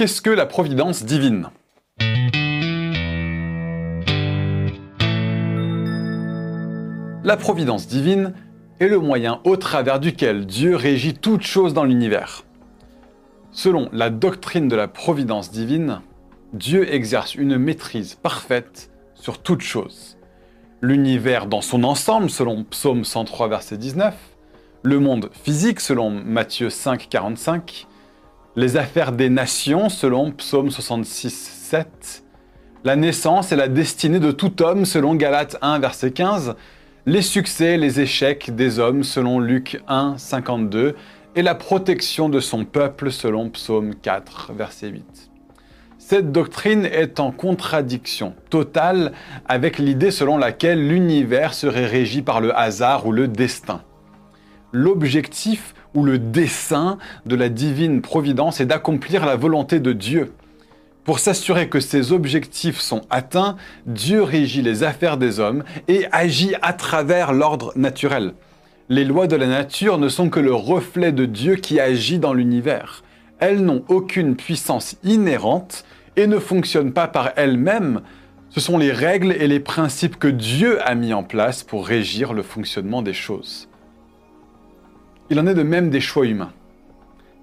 Qu'est-ce que la providence divine? La providence divine est le moyen au travers duquel Dieu régit toutes choses dans l'univers. Selon la doctrine de la providence divine, Dieu exerce une maîtrise parfaite sur toutes choses. L'univers dans son ensemble, selon Psaume 103, verset 19, le monde physique, selon Matthieu 5, 45, les affaires des nations, selon Psaume 66, 7, la naissance et la destinée de tout homme, selon Galates 1, verset 15, les succès, les échecs des hommes selon Luc 1, 52, et la protection de son peuple selon Psaume 4, verset 8. Cette doctrine est en contradiction totale avec l'idée selon laquelle l'univers serait régi par le hasard ou le destin. L'objectif ou le dessein de la divine providence est d'accomplir la volonté de Dieu. Pour s'assurer que ces objectifs sont atteints, Dieu régit les affaires des hommes et agit à travers l'ordre naturel. Les lois de la nature ne sont que le reflet de Dieu qui agit dans l'univers. Elles n'ont aucune puissance inhérente et ne fonctionnent pas par elles-mêmes. Ce sont les règles et les principes que Dieu a mis en place pour régir le fonctionnement des choses. Il en est de même des choix humains.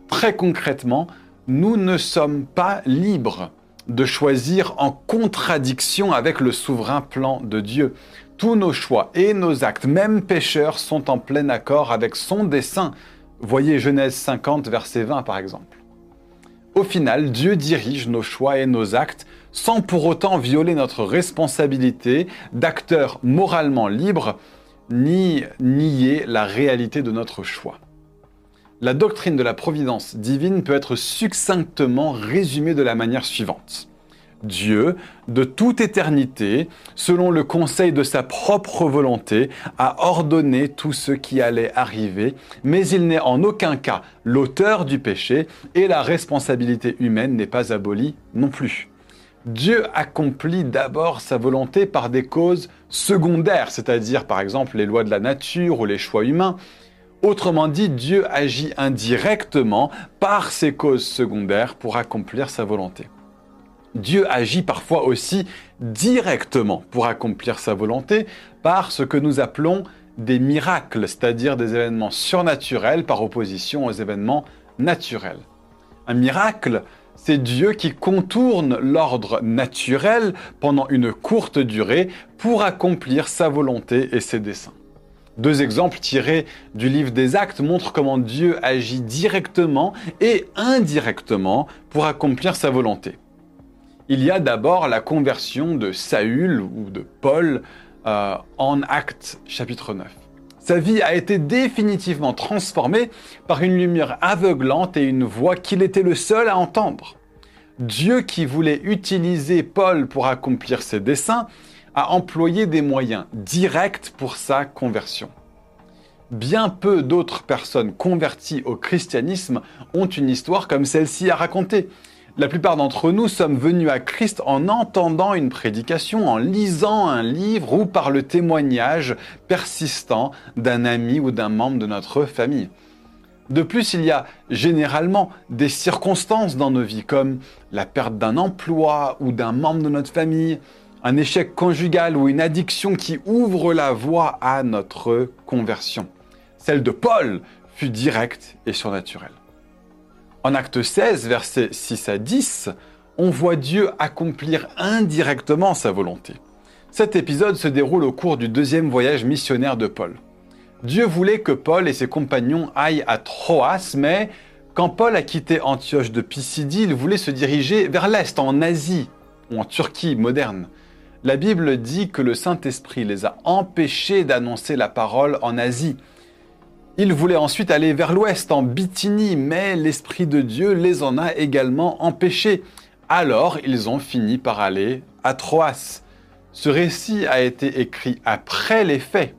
Très concrètement, nous ne sommes pas libres de choisir en contradiction avec le souverain plan de Dieu. Tous nos choix et nos actes, même pécheurs, sont en plein accord avec son dessein. Voyez Genèse 50, verset 20 par exemple. Au final, Dieu dirige nos choix et nos actes sans pour autant violer notre responsabilité d'acteur moralement libre, ni nier la réalité de notre choix. La doctrine de la providence divine peut être succinctement résumée de la manière suivante. Dieu, de toute éternité, selon le conseil de sa propre volonté, a ordonné tout ce qui allait arriver, mais il n'est en aucun cas l'auteur du péché et la responsabilité humaine n'est pas abolie non plus. Dieu accomplit d'abord sa volonté par des causes secondaires, c'est-à-dire par exemple les lois de la nature ou les choix humains, Autrement dit, Dieu agit indirectement par ses causes secondaires pour accomplir sa volonté. Dieu agit parfois aussi directement pour accomplir sa volonté par ce que nous appelons des miracles, c'est-à-dire des événements surnaturels par opposition aux événements naturels. Un miracle, c'est Dieu qui contourne l'ordre naturel pendant une courte durée pour accomplir sa volonté et ses desseins. Deux exemples tirés du livre des Actes montrent comment Dieu agit directement et indirectement pour accomplir sa volonté. Il y a d'abord la conversion de Saül ou de Paul euh, en Actes chapitre 9. Sa vie a été définitivement transformée par une lumière aveuglante et une voix qu'il était le seul à entendre. Dieu qui voulait utiliser Paul pour accomplir ses desseins a employé des moyens directs pour sa conversion. Bien peu d'autres personnes converties au christianisme ont une histoire comme celle-ci à raconter. La plupart d'entre nous sommes venus à Christ en entendant une prédication, en lisant un livre ou par le témoignage persistant d'un ami ou d'un membre de notre famille. De plus, il y a généralement des circonstances dans nos vies comme la perte d'un emploi ou d'un membre de notre famille, un échec conjugal ou une addiction qui ouvre la voie à notre conversion. Celle de Paul fut directe et surnaturelle. En acte 16, versets 6 à 10, on voit Dieu accomplir indirectement sa volonté. Cet épisode se déroule au cours du deuxième voyage missionnaire de Paul. Dieu voulait que Paul et ses compagnons aillent à Troas, mais quand Paul a quitté Antioche de Pisidie, il voulait se diriger vers l'Est, en Asie ou en Turquie moderne. La Bible dit que le Saint-Esprit les a empêchés d'annoncer la parole en Asie. Ils voulaient ensuite aller vers l'ouest, en Bithynie, mais l'Esprit de Dieu les en a également empêchés. Alors ils ont fini par aller à Troas. Ce récit a été écrit après les faits.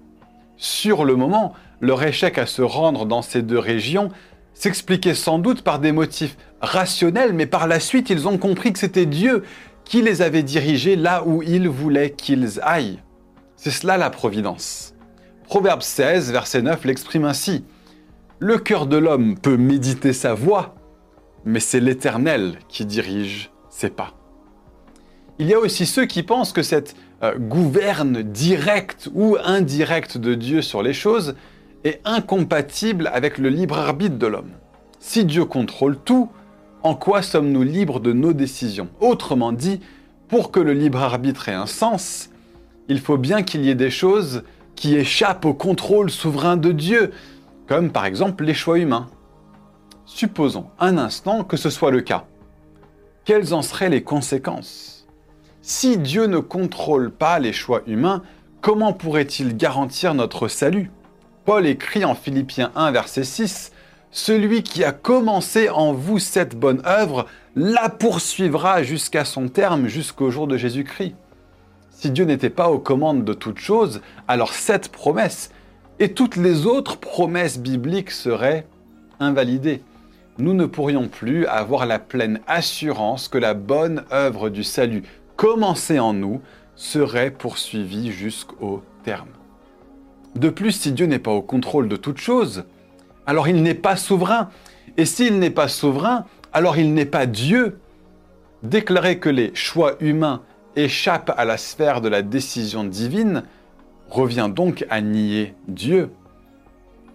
Sur le moment, leur échec à se rendre dans ces deux régions s'expliquait sans doute par des motifs rationnels, mais par la suite ils ont compris que c'était Dieu qui les avait dirigés là où il voulait qu'ils aillent. C'est cela la providence. Proverbe 16, verset 9 l'exprime ainsi. Le cœur de l'homme peut méditer sa voie, mais c'est l'Éternel qui dirige ses pas. Il y a aussi ceux qui pensent que cette euh, gouverne directe ou indirecte de Dieu sur les choses est incompatible avec le libre arbitre de l'homme. Si Dieu contrôle tout, en quoi sommes-nous libres de nos décisions? Autrement dit, pour que le libre arbitre ait un sens, il faut bien qu'il y ait des choses qui échappent au contrôle souverain de Dieu, comme par exemple les choix humains. Supposons un instant que ce soit le cas. Quelles en seraient les conséquences? Si Dieu ne contrôle pas les choix humains, comment pourrait-il garantir notre salut? Paul écrit en Philippiens 1, verset 6, Celui qui a commencé en vous cette bonne œuvre la poursuivra jusqu'à son terme, jusqu'au jour de Jésus-Christ. Si Dieu n'était pas aux commandes de toutes choses, alors cette promesse et toutes les autres promesses bibliques seraient invalidées. Nous ne pourrions plus avoir la pleine assurance que la bonne œuvre du salut commencée en nous serait poursuivie jusqu'au terme. De plus, si Dieu n'est pas au contrôle de toutes choses, alors il n'est pas souverain. Et s'il n'est pas souverain, alors il n'est pas Dieu. Déclarer que les choix humains échappent à la sphère de la décision divine revient donc à nier Dieu.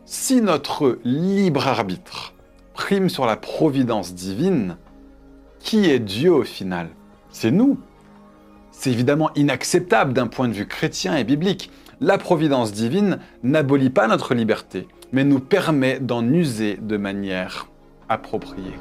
Si notre libre arbitre prime sur la providence divine, qui est Dieu au final? C'est nous. C'est évidemment inacceptable d'un point de vue chrétien et biblique. La providence divine n'abolit pas notre liberté, mais nous permet d'en user de manière appropriée.